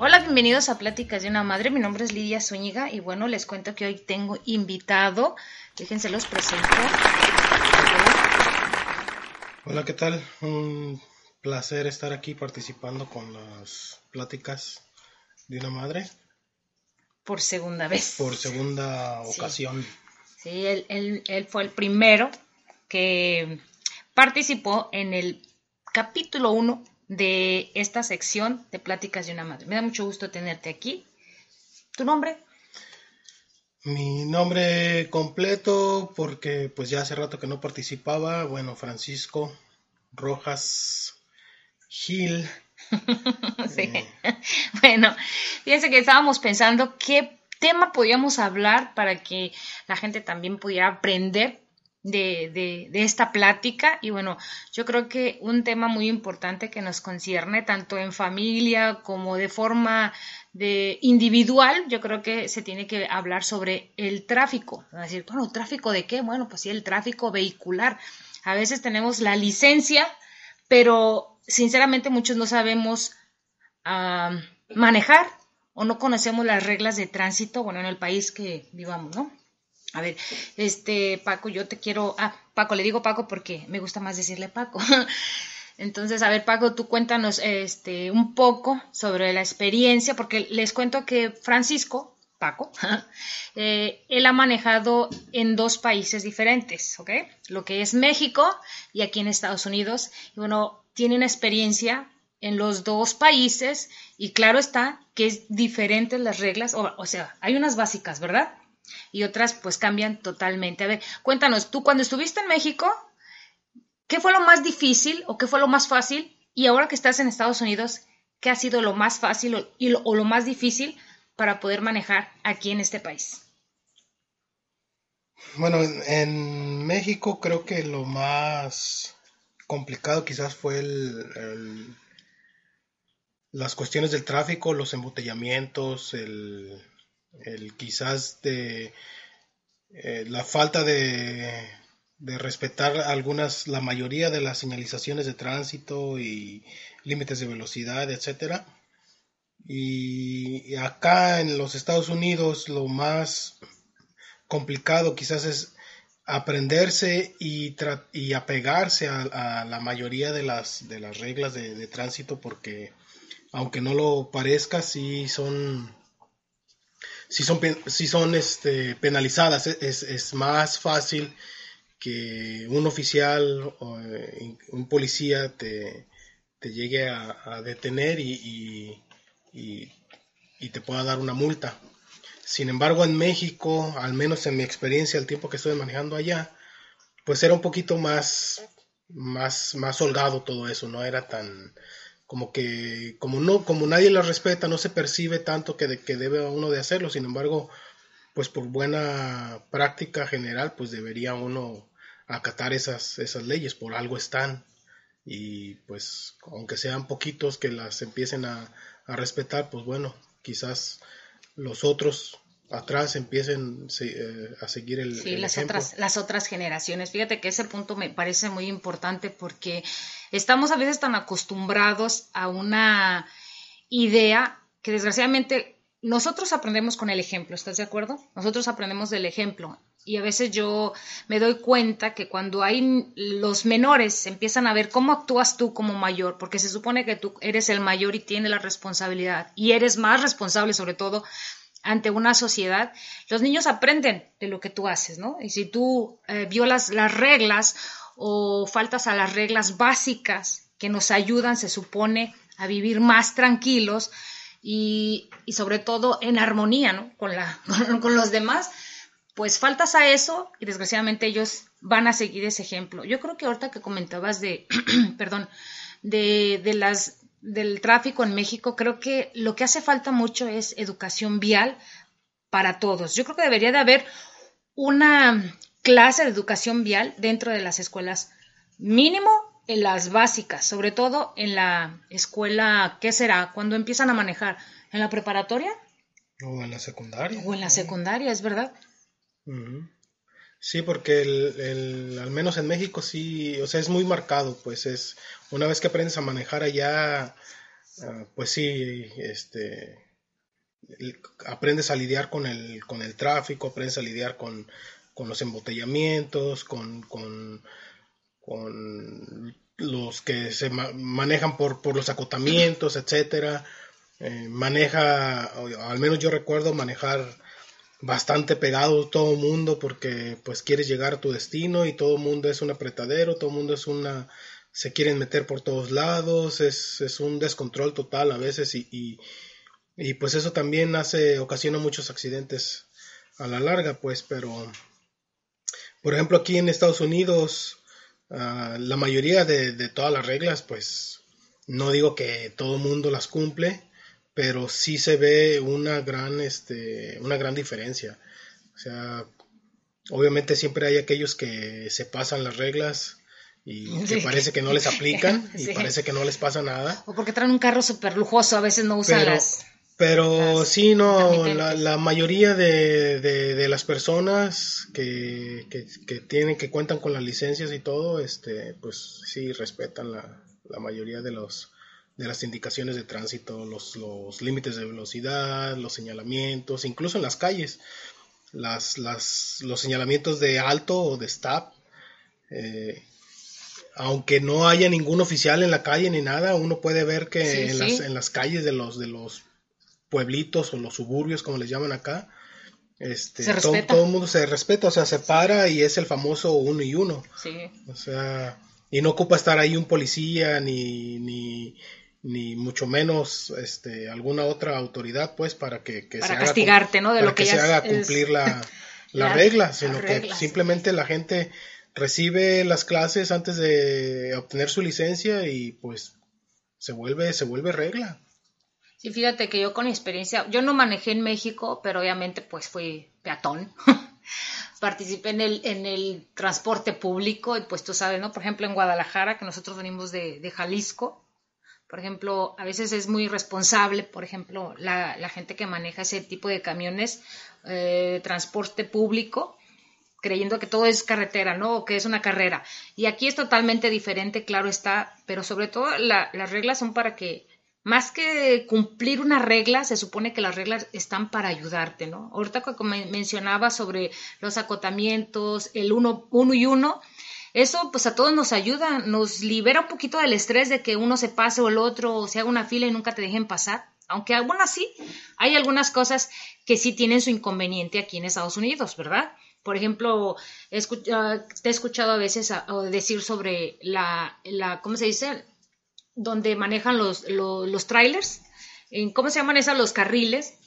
Hola, bienvenidos a Pláticas de una Madre. Mi nombre es Lidia Zúñiga y bueno, les cuento que hoy tengo invitado. Déjense los presento. Hola, ¿qué tal? Un placer estar aquí participando con las pláticas de una madre Por segunda vez. por segunda Sí. ocasión. Sí, él, él- él fue el primero que participó en el capítulo 1 de esta sección de Pláticas de una Madre. Me da mucho gusto tenerte aquí. ¿Tu nombre? Mi nombre completo, porque pues ya hace rato que no participaba, bueno, Francisco Rojas Gil. Sí. Bueno, fíjense que estábamos pensando qué tema podíamos hablar para que la gente también pudiera aprender de, de, de esta plática. Y bueno, yo creo que un tema muy importante que nos concierne tanto en familia como de forma de individual, yo creo que se tiene que hablar sobre el tráfico. Decir, bueno, ¿tráfico de qué? Bueno, pues sí, el tráfico vehicular. A veces tenemos la licencia, pero sinceramente muchos no sabemos a manejar o no conocemos las reglas de tránsito, bueno, en el país que vivamos, ¿no? A ver, este, Paco, yo te quiero, ah, Paco, le digo Paco porque me gusta más decirle Paco. Entonces, a ver, Paco, tú cuéntanos este un poco sobre la experiencia, porque les cuento que Francisco, Paco, eh, él ha manejado en dos países diferentes, ¿ok? Lo que es México y aquí en Estados Unidos. Y bueno, tiene una experiencia en los dos países y claro está que es diferentes las reglas, o, o sea, hay unas básicas, ¿verdad? Y otras pues cambian totalmente. A ver, cuéntanos, tú cuando estuviste en México, ¿qué fue lo más difícil o qué fue lo más fácil? Y ahora que estás en Estados Unidos, ¿qué ha sido lo más fácil o, lo, más difícil para poder manejar aquí en este país? Bueno, en, México creo que lo más complicado quizás fue el- las cuestiones del tráfico, los embotellamientos, el, el quizás de eh, la falta de, de respetar algunas, la mayoría de las señalizaciones de tránsito y límites de velocidad, etcétera. Y acá en los Estados Unidos lo más complicado quizás es aprenderse y, y apegarse a, a la mayoría de las, de las reglas de, de tránsito porque aunque no lo parezca, sí son, sí son, sí son este, penalizadas. Es, es- es más fácil que un oficial o eh, un policía te, te llegue a, a detener y, y- y- y te pueda dar una multa. Sin embargo, en México, al menos en mi experiencia, el tiempo que estuve manejando allá, pues era un poquito más, más, más holgado todo eso, no era tan, como que, como no, como nadie lo respeta, no se percibe tanto que, de- que debe uno de hacerlo. Sin embargo, pues por buena práctica general, pues debería uno acatar esas, esas leyes, por algo están. Y pues, aunque sean poquitos que las empiecen a, a respetar, pues bueno, quizás los otros atrás empiecen eh, a seguir el, Sí, el las ejemplo. otras, las otras generaciones. Fíjate que ese punto me parece muy importante porque estamos a veces tan acostumbrados a una idea que desgraciadamente nosotros aprendemos con el ejemplo, ¿estás de acuerdo? Nosotros aprendemos del ejemplo. Y a veces yo me doy cuenta que cuando hay los menores empiezan a ver cómo actúas tú como mayor, porque se supone que tú eres el mayor y tienes la responsabilidad y eres más responsable sobre todo ante una sociedad, los niños aprenden de lo que tú haces, ¿no? Y si tú eh, violas las reglas o faltas a las reglas básicas que nos ayudan, se supone, a vivir más tranquilos y, y sobre todo en armonía, ¿no? Con, la, con, con los demás, pues faltas a eso y desgraciadamente ellos van a seguir ese ejemplo. Yo creo que ahorita que comentabas de, perdón, de, de las del tráfico en México, creo que lo que hace falta mucho es educación vial para todos. Yo creo que debería de haber una clase de educación vial dentro de las escuelas, mínimo en las básicas, sobre todo en la escuela, ¿qué será? Cuando empiezan a manejar, ¿en la preparatoria? O en la secundaria. O en la secundaria, es verdad. Sí, porque el, el- al menos en México sí, o sea, es muy marcado, pues es, una vez que aprendes a manejar allá, ah, pues sí, este, aprendes a lidiar con el, con el tráfico, aprendes a lidiar con, con los embotellamientos, con, con, con los que se ma- manejan por, por los acotamientos, etcétera. Eh, maneja, al menos yo recuerdo manejar bastante pegado todo el mundo porque pues quieres llegar a tu destino y todo el mundo es un apretadero, todo el mundo es una se quieren meter por todos lados, es, es un descontrol total a veces y, y, pues eso también hace, ocasiona muchos accidentes a la larga pues, pero por ejemplo aquí en Estados Unidos ah, la mayoría de, de todas las reglas pues no digo que todo el mundo las cumple, pero sí se ve una gran, este, una gran diferencia. O sea, obviamente siempre hay aquellos que se pasan las reglas y que parece que no les aplican y parece que no les pasa nada. O porque traen un carro súper lujoso, a veces no usan Pero, las... pero las sí, no, la, la mayoría de, de, de las personas que, que, que tienen, que cuentan con las licencias y todo, este, pues sí respetan la, la mayoría de los de las indicaciones de tránsito, los, los límites de velocidad, los señalamientos, incluso en las calles, las, las, los señalamientos de alto o de stop, eh, aunque no haya ningún oficial en la calle ni nada, uno puede ver que Sí, en, sí. Las, en las calles de los, de los pueblitos o los suburbios, como les llaman acá, este, Se todo, todo el mundo se respeta, o sea, se para y es el famoso uno y uno. Sí. O sea, y no ocupa estar ahí un policía ni, ni, ni mucho menos este, alguna otra autoridad, pues, para que, que Para haga para lo que se haga es- cumplir la, la la- regla, sino que simplemente la gente recibe las clases antes de obtener su licencia y pues se vuelve, se vuelve regla. Sí, fíjate que yo con mi experiencia, yo no manejé en México, pero obviamente pues fui peatón. Participé en el, en el transporte público y pues tú sabes, ¿no? Por ejemplo, en Guadalajara, que nosotros venimos de, de Jalisco, por ejemplo, a veces es muy irresponsable, por ejemplo, la, la gente que maneja ese tipo de camiones, eh, transporte público, creyendo que todo es carretera, ¿no? O que es una carrera. Y aquí es totalmente diferente, claro está, pero sobre todo la- las reglas son para que, más que cumplir una regla, se supone que las reglas están para ayudarte, ¿no? Ahorita como men- mencionaba sobre los acotamientos, el uno, uno y uno, eso pues a todos nos ayuda, nos libera un poquito del estrés de que uno se pase o el otro, o se haga una fila y nunca te dejen pasar. Aunque aún así hay algunas cosas que sí tienen su inconveniente aquí en Estados Unidos, ¿verdad? Por ejemplo, ah, te he escuchado a veces a- a decir sobre la, la, ¿cómo se dice? Donde manejan los, los, los trailers. ¿Cómo se llaman esas? Los carriles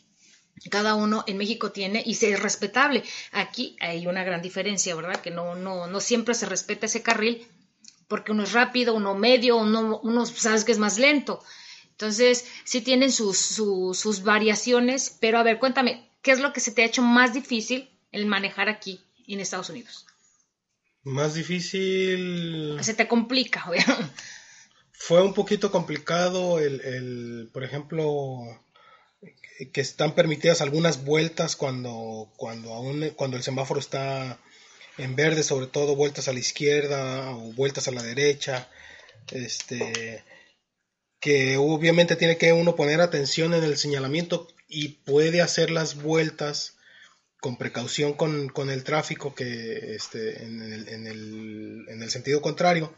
cada uno en México tiene y se es respetable. Aquí hay una gran diferencia, ¿verdad? Que no, no, no siempre se respeta ese carril porque uno es rápido, uno medio, uno, uno sabes que es más lento. Entonces, sí tienen sus, sus, sus variaciones, pero a ver, cuéntame, ¿qué es lo que se te ha hecho más difícil el manejar aquí en Estados Unidos? Más difícil. Se te complica, obviamente. Fue un poquito complicado el, el, por ejemplo, que están permitidas algunas vueltas cuando, cuando aún, cuando el semáforo está en verde, sobre todo vueltas a la izquierda o vueltas a la derecha, este, que obviamente tiene que uno poner atención en el señalamiento y puede hacer las vueltas con precaución con, con el tráfico que este, en, el, en, el, en el sentido contrario,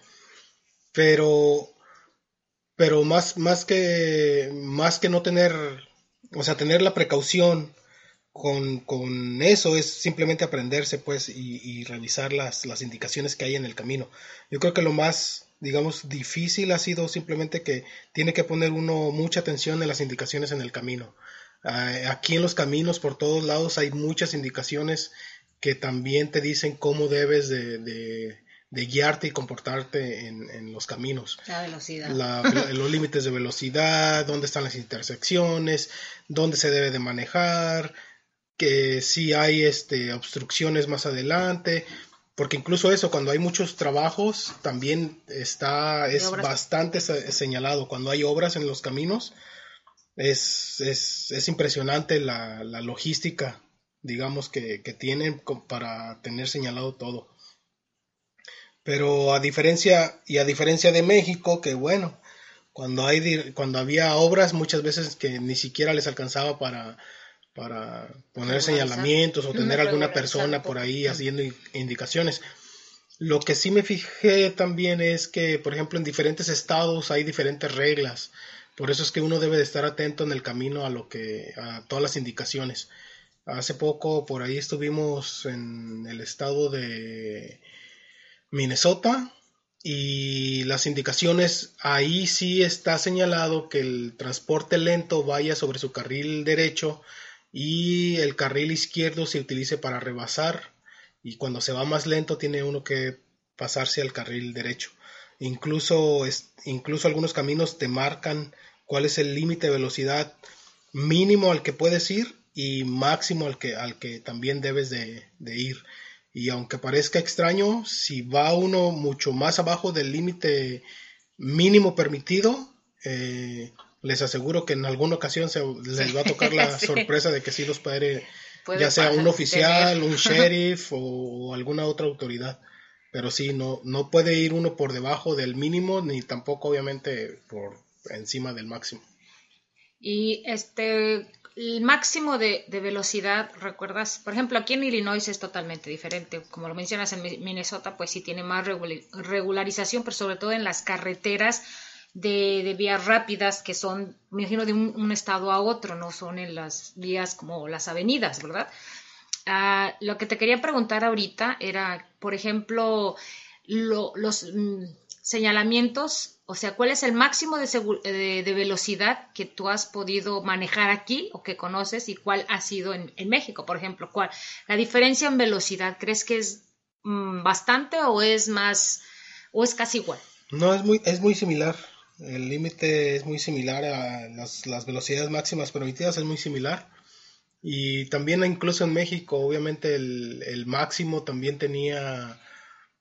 pero pero más, más que más que no tener, o sea, tener la precaución con, con eso es simplemente aprenderse pues y, revisar las, las indicaciones que hay en el camino. Yo creo que lo más, digamos, difícil ha sido simplemente que tiene que poner uno mucha atención en las indicaciones en el camino. Uh, aquí en los caminos por todos lados hay muchas indicaciones que también te dicen cómo debes de, de, de guiarte y comportarte en, en los caminos. La velocidad. La- los límites de velocidad, dónde están las intersecciones, dónde se debe de manejar, que si hay este, obstrucciones más adelante, porque incluso eso, cuando hay muchos trabajos, también está, es bastante se- señalado. Cuando hay obras en los caminos, es, es, es impresionante la, la logística, digamos, que, que tienen para tener señalado todo. Pero a diferencia, y a diferencia de México, que bueno, cuando hay cuando había obras muchas veces que ni siquiera les alcanzaba para para poner señalamientos o tener alguna persona por ahí haciendo in- indicaciones. Lo que sí me fijé también es que, por ejemplo, en diferentes estados hay diferentes reglas. Por eso es que uno debe de estar atento en el camino a lo que a todas las indicaciones. Hace poco por ahí estuvimos en el estado de Minnesota y las indicaciones ahí sí está señalado que el transporte lento vaya sobre su carril derecho y el carril izquierdo se utilice para rebasar y cuando se va más lento tiene uno que pasarse al carril derecho. Incluso, incluso algunos caminos te marcan cuál es el límite de velocidad mínimo al que puedes ir y máximo al que, al que también debes de, de ir. Y aunque parezca extraño, si va uno mucho más abajo del límite mínimo permitido, eh, les aseguro que en alguna ocasión se les va a tocar la Sí. sorpresa de que sí los puede, ya sea un oficial, tener. un sheriff o, alguna otra autoridad. Pero sí, no, no puede ir uno por debajo del mínimo ni tampoco obviamente por encima del máximo. Y este, el máximo de, velocidad, ¿recuerdas? Por ejemplo, aquí en Illinois es totalmente diferente. Como lo mencionas en Mi- Minnesota, pues sí tiene más regula- regularización, pero sobre todo en las carreteras de, vías rápidas que son, me imagino, de un, un estado a otro, no son en las vías como las avenidas, ¿verdad? Ah, lo que te quería preguntar ahorita era, por ejemplo, lo- los mm, señalamientos, o sea, ¿cuál es el máximo de, segu- de- velocidad que tú has podido manejar aquí o que conoces y cuál ha sido en, México, por ejemplo? ¿Cuál? La diferencia en velocidad, ¿crees que es mm, bastante o es más, o es casi igual? No, es muy, es muy similar. El límite es muy similar a las, las velocidades máximas permitidas, es muy similar. Y también incluso en México, obviamente el, el máximo también tenía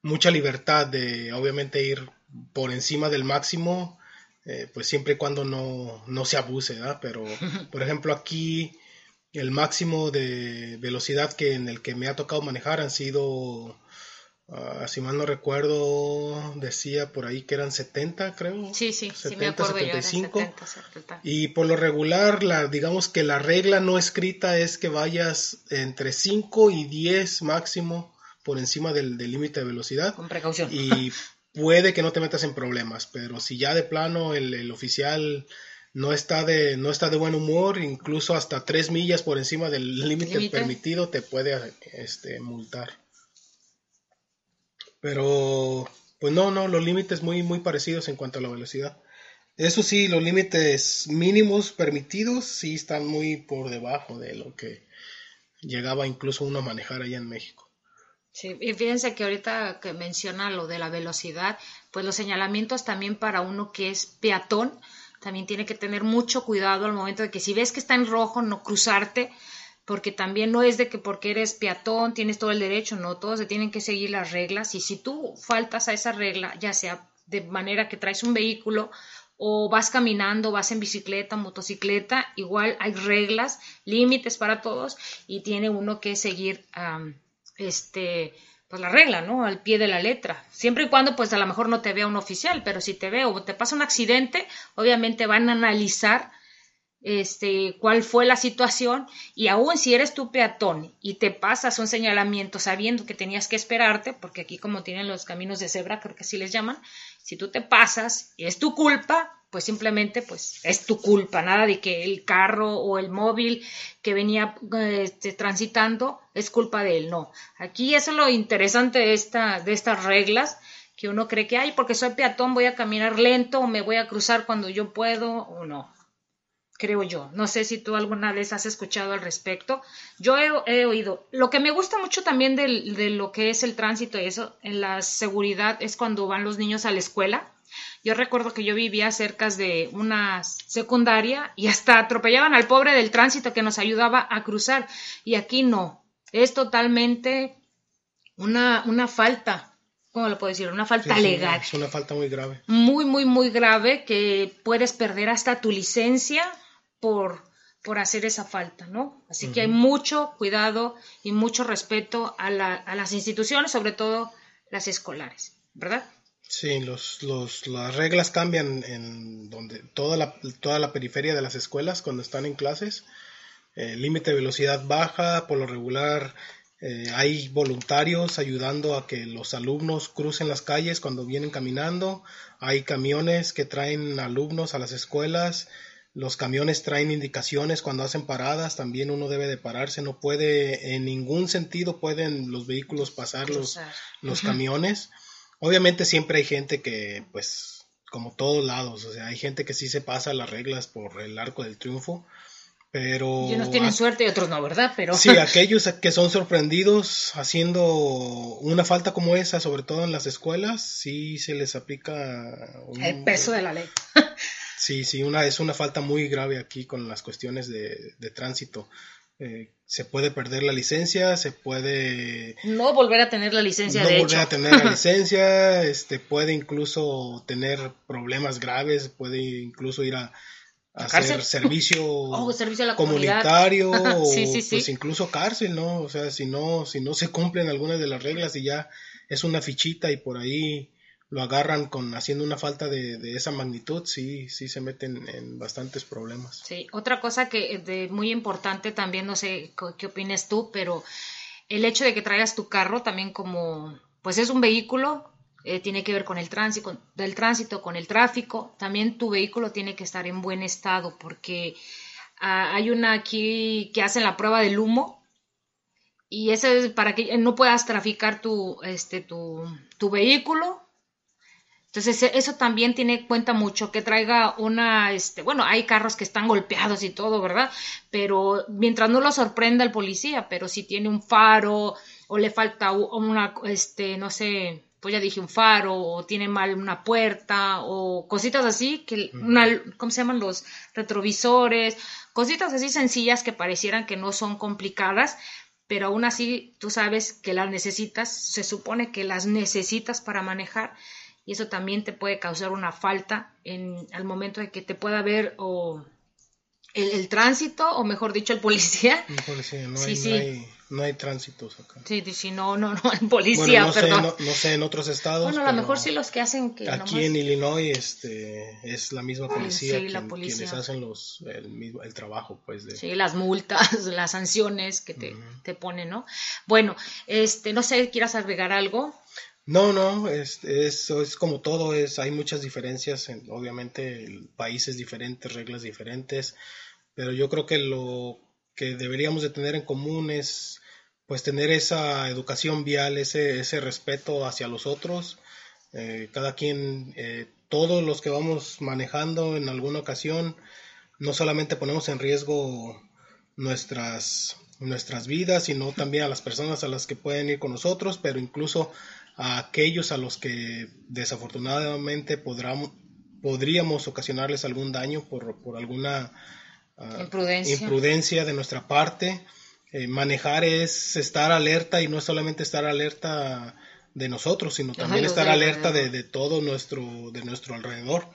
mucha libertad de obviamente ir por encima del máximo, eh, pues siempre y cuando no, no se abuse, ¿verdad? Pero, por ejemplo, aquí el máximo de velocidad que en el que me ha tocado manejar han sido Ah, si mal no recuerdo, decía por ahí que eran 70, creo. Sí, sí, sí me 70, acuerdo yo, era 75. 70, 70. Y por lo regular, la, digamos que la regla no escrita es que vayas entre 5 y 10 máximo por encima del límite de velocidad. Con precaución. Y puede que no te metas en problemas, pero si ya de plano el, el oficial no está de no está de buen humor, incluso hasta 3 millas por encima del límite ¿Límite? permitido te puede este multar. Pero pues no, no, los límites muy muy parecidos en cuanto a la velocidad. Eso sí, los límites mínimos permitidos sí están muy por debajo de lo que llegaba incluso uno a manejar allá en México. Sí, y fíjense que ahorita que menciona lo de la velocidad, pues los señalamientos también para uno que es peatón, también tiene que tener mucho cuidado al momento de que si ves que está en rojo, no cruzarte, porque también no es de que porque eres peatón tienes todo el derecho, no, todos se tienen que seguir las reglas y si tú faltas a esa regla, ya sea de manera que traes un vehículo o vas caminando, vas en bicicleta, motocicleta, igual hay reglas, límites para todos y tiene uno que seguir am, este pues la regla, ¿no? Al pie de la letra. Siempre y cuando pues a lo mejor no te vea un oficial, pero si te ve o te pasa un accidente, obviamente van a analizar este, cuál fue la situación y aún si eres tú peatón y te pasas un señalamiento sabiendo que tenías que esperarte, porque aquí como tienen los caminos de cebra, creo que así les llaman, si tú te pasas y es tu culpa, pues simplemente pues es tu culpa, nada de que el carro o el móvil que venía eh, este, transitando es culpa de él, no. Aquí eso es lo interesante de, esta, de estas reglas, que uno cree que, ay, porque soy peatón voy a caminar lento o me voy a cruzar cuando yo puedo o no. Creo yo. No sé si tú alguna vez has escuchado al respecto. Yo he, he oído. Lo que me gusta mucho también de, lo que es el tránsito y eso, en la seguridad, es cuando van los niños a la escuela. Yo recuerdo que yo vivía cerca de una secundaria y hasta atropellaban al pobre del tránsito que nos ayudaba a cruzar. Y aquí no. Es totalmente una, una falta. ¿Cómo lo puedo decir? Una Sí, falta es una- legal es una falta muy grave. muy, muy, muy grave que puedes perder hasta tu licencia por, por hacer esa falta, ¿no? Así que hay mucho cuidado y mucho respeto a, la- a las instituciones, sobre todo las escolares, ¿verdad? Sí, los, los, las reglas cambian en donde toda la, toda la periferia de las escuelas cuando están en clases. El límite de velocidad baja, por lo regular eh, hay voluntarios ayudando a que los alumnos crucen las calles cuando vienen caminando. Hay camiones que traen alumnos a las escuelas. Los camiones traen indicaciones cuando hacen paradas. También uno debe de pararse. No puede, en ningún sentido pueden los vehículos pasar los, los camiones. Obviamente siempre hay gente que, pues, como todos lados, o sea, hay gente que sí se pasa las reglas por el arco del triunfo, pero... Y unos tienen a- suerte y otros no, ¿verdad? Pero Sí, aquellos que son sorprendidos haciendo una falta como esa, sobre todo en las escuelas, sí se les aplica un- el peso de la ley. Sí, sí, una, es una falta muy grave aquí con las cuestiones de, de tránsito. Eh, se puede perder la licencia, se puede No volver a tener la licencia no de volver hecho. a tener la licencia, este puede incluso tener problemas graves, puede incluso ir a, a hacer servicio, Oh, servicio a la comunidad. comunitario o Sí, sí, sí. pues incluso cárcel, ¿no? O sea, si no si no se cumplen algunas de las reglas y ya es una fichita y por ahí lo agarran con haciendo una falta de, de esa magnitud, sí sí se meten en bastantes problemas. Sí, otra cosa que de muy importante también, no sé qué opines tú, pero el hecho de que traigas tu carro también como, pues es un vehículo, eh, tiene que ver con el tránsito, del tránsito, con el tráfico, también tu vehículo tiene que estar en buen estado porque ah, hay una aquí que hacen la prueba del humo y ese es para que no puedas traficar tu, este, tu, tu vehículo entonces, e- eso también tiene cuenta mucho, que traiga una, este, bueno, hay carros que están golpeados y todo, ¿verdad? Pero mientras no lo sorprenda el policía, pero si tiene un faro o le falta una, este, no sé, pues ya dije un faro o tiene mal una puerta o cositas así, que una, ¿cómo se llaman los retrovisores? Cositas así sencillas que parecieran que no son complicadas, pero aún así tú sabes que las necesitas, se supone que las necesitas para manejar y eso también te puede causar una falta en al momento de que te pueda ver o el, el tránsito o mejor dicho el policía no, Sí, hay, sí. no hay no hay tránsitos acá. sí si no no no el policía bueno, no sé, no, no sé en otros estados. bueno a lo mejor sí los que hacen que Aquí nomás- en Illinois este, es la misma policía, sí, la quien- policía. quienes hacen los, el, mismo, el trabajo pues de... Sí, las multas, las sanciones que te, te ponen, ¿no? Bueno, este, no sé, ¿quieras agregar algo? No, no, es, es como todo, es, hay muchas diferencias, en- obviamente países diferentes, reglas diferentes, pero yo creo que lo que deberíamos de tener en común es pues tener esa educación vial, ese, ese respeto hacia los otros, eh, cada quien, eh, todos los que vamos manejando en alguna ocasión, no solamente ponemos en riesgo nuestras, nuestras vidas, sino también a las personas a las que pueden ir con nosotros, pero incluso a aquellos a los que desafortunadamente podrán- podríamos ocasionarles algún daño por, por alguna ah, Imprudencia. imprudencia de nuestra parte. Eh, manejar es estar alerta y no es solamente estar alerta de nosotros, sino también estar alerta de, de todo nuestro, de nuestro alrededor.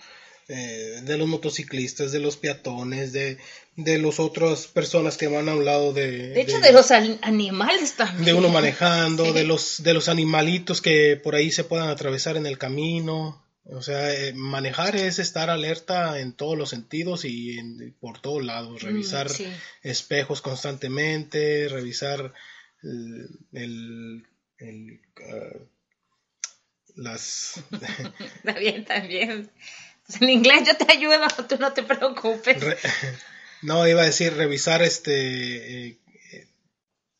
Eh, de los motociclistas, de los peatones, de, de las otras personas que van a un lado de, De hecho, de, los an- animales también. de uno manejando, Sí. de los de los animalitos que por ahí se puedan atravesar en el camino. O sea, eh, manejar es estar alerta en todos los sentidos y en- por todos lados, revisar Mm, sí. espejos constantemente, revisar el, el- el, ah, las Está bien, también. Pues en inglés yo te ayudo, tú no te preocupes. Re- no, iba a decir revisar este eh, eh,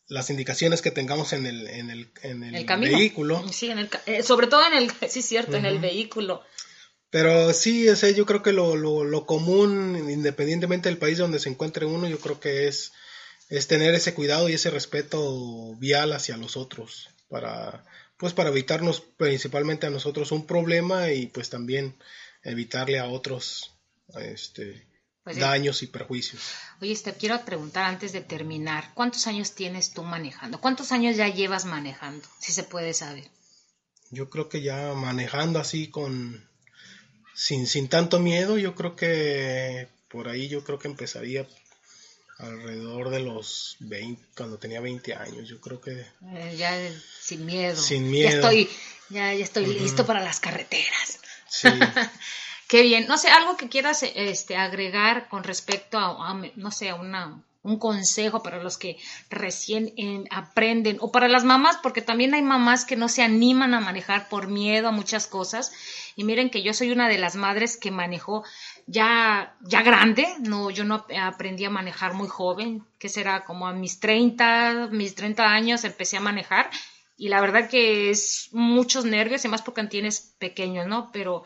las indicaciones que tengamos en el, en el, en el, vehículo. Sí, en el, eh, sobre todo en el, sí, cierto, en el vehículo. Pero sí, o sea, yo creo que lo, lo, lo común, independientemente del país donde se encuentre uno, yo creo que es, es tener ese cuidado y ese respeto vial hacia los otros para pues para evitarnos principalmente a nosotros un problema y pues también evitarle a otros este Pues daños y perjuicios. Oye, te quiero preguntar antes de terminar, ¿cuántos años tienes tú manejando? ¿Cuántos años ya llevas manejando? Si se puede saber. Yo creo que ya manejando así con sin, sin tanto miedo, yo creo que por ahí yo creo que empezaría alrededor de los 20, cuando tenía 20 años, yo creo que Eh, ya sin miedo. Sin Ya miedo. estoy, ya, ya estoy listo para las carreteras. Qué bien. No sé, algo que quieras este, agregar con respecto a, no sé, una, un consejo para los que recién aprenden o para las mamás, porque también hay mamás que no se animan a manejar por miedo a muchas cosas. Y miren que yo soy una de las madres que manejó ya, ya grande, no, yo no aprendí a manejar muy joven, que será como a mis 30, mis 30 años empecé a manejar y la verdad que es muchos nervios y más porque tienes pequeños, ¿no? Pero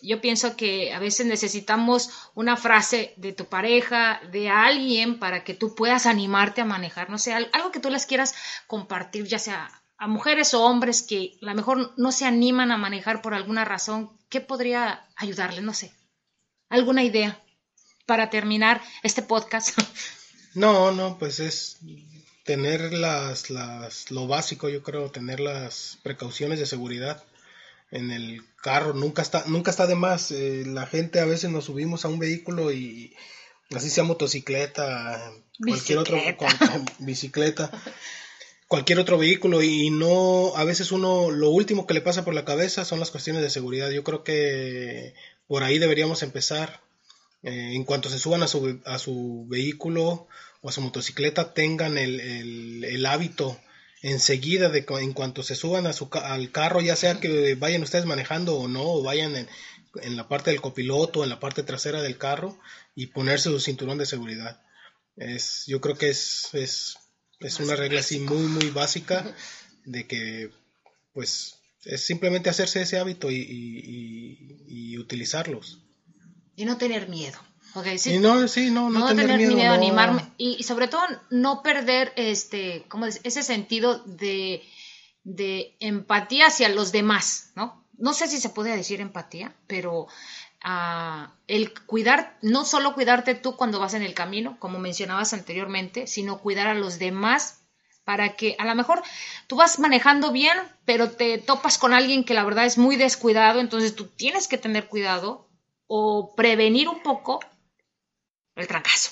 yo pienso que a veces necesitamos una frase de tu pareja, de alguien, para que tú puedas animarte a manejar, no sé, al- algo que tú les quieras compartir, ya sea a mujeres o hombres que a lo mejor no se animan a manejar por alguna razón, ¿qué podría ayudarles? No sé, alguna idea para terminar este podcast. No, no, pues es tener las, las, lo básico, yo creo, tener las precauciones de seguridad en el carro. Nunca está, nunca está de más. eh, la gente a veces nos subimos a un vehículo y así sea motocicleta, cualquier otro, Bicicleta. cual- bicicleta, cualquier otro vehículo y no, a veces uno, lo último que le pasa por la cabeza son las cuestiones de seguridad. Yo creo que por ahí deberíamos empezar. Eh, en cuanto se suban a su, a su vehículo o a su motocicleta, tengan el, el- el hábito enseguida de en cuanto se suban a su, al carro, ya sea que vayan ustedes manejando o no, o vayan en, en la parte del copiloto, en la parte trasera del carro y ponerse su cinturón de seguridad. Es, yo creo que es, es, es una regla así muy, muy básica de que pues es simplemente hacerse ese hábito y, y- y- y utilizarlos. y no tener miedo. Y no, sí, no, no, no, tener, tener miedo, miedo, no. animarme y, y sobre todo no perder este ¿cómo decir? ese sentido de, de empatía hacia los demás no no sé si se puede decir empatía pero ah, el cuidar no solo cuidarte tú cuando vas en el camino como mencionabas anteriormente sino cuidar a los demás para que a lo mejor tú vas manejando bien pero te topas con alguien que la verdad es muy descuidado entonces tú tienes que tener cuidado o prevenir un poco el trancazo,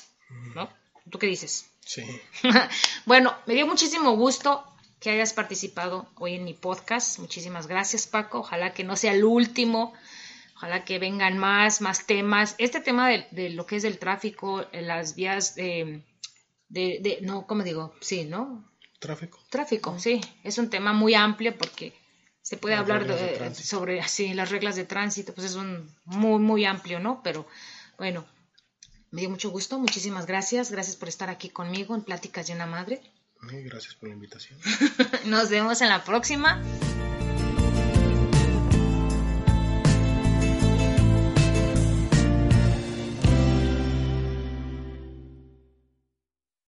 ¿no? ¿Tú qué dices? Sí. bueno, me dio muchísimo gusto que hayas participado hoy en mi podcast. Muchísimas gracias, Paco. Ojalá que no sea el último. Ojalá que vengan más, más temas. Este tema de, de lo que es el tráfico, en las vías de, de, de- no, ¿cómo digo? Sí, ¿no? Tráfico. Tráfico, sí. Es un tema muy amplio porque se puede Las hablar sobre así las reglas de tránsito, pues es un muy, muy amplio, ¿no? Pero bueno, me dio mucho gusto. Muchísimas gracias. Gracias por estar aquí conmigo en Pláticas de una Madre. Gracias por la invitación. Nos vemos en la próxima.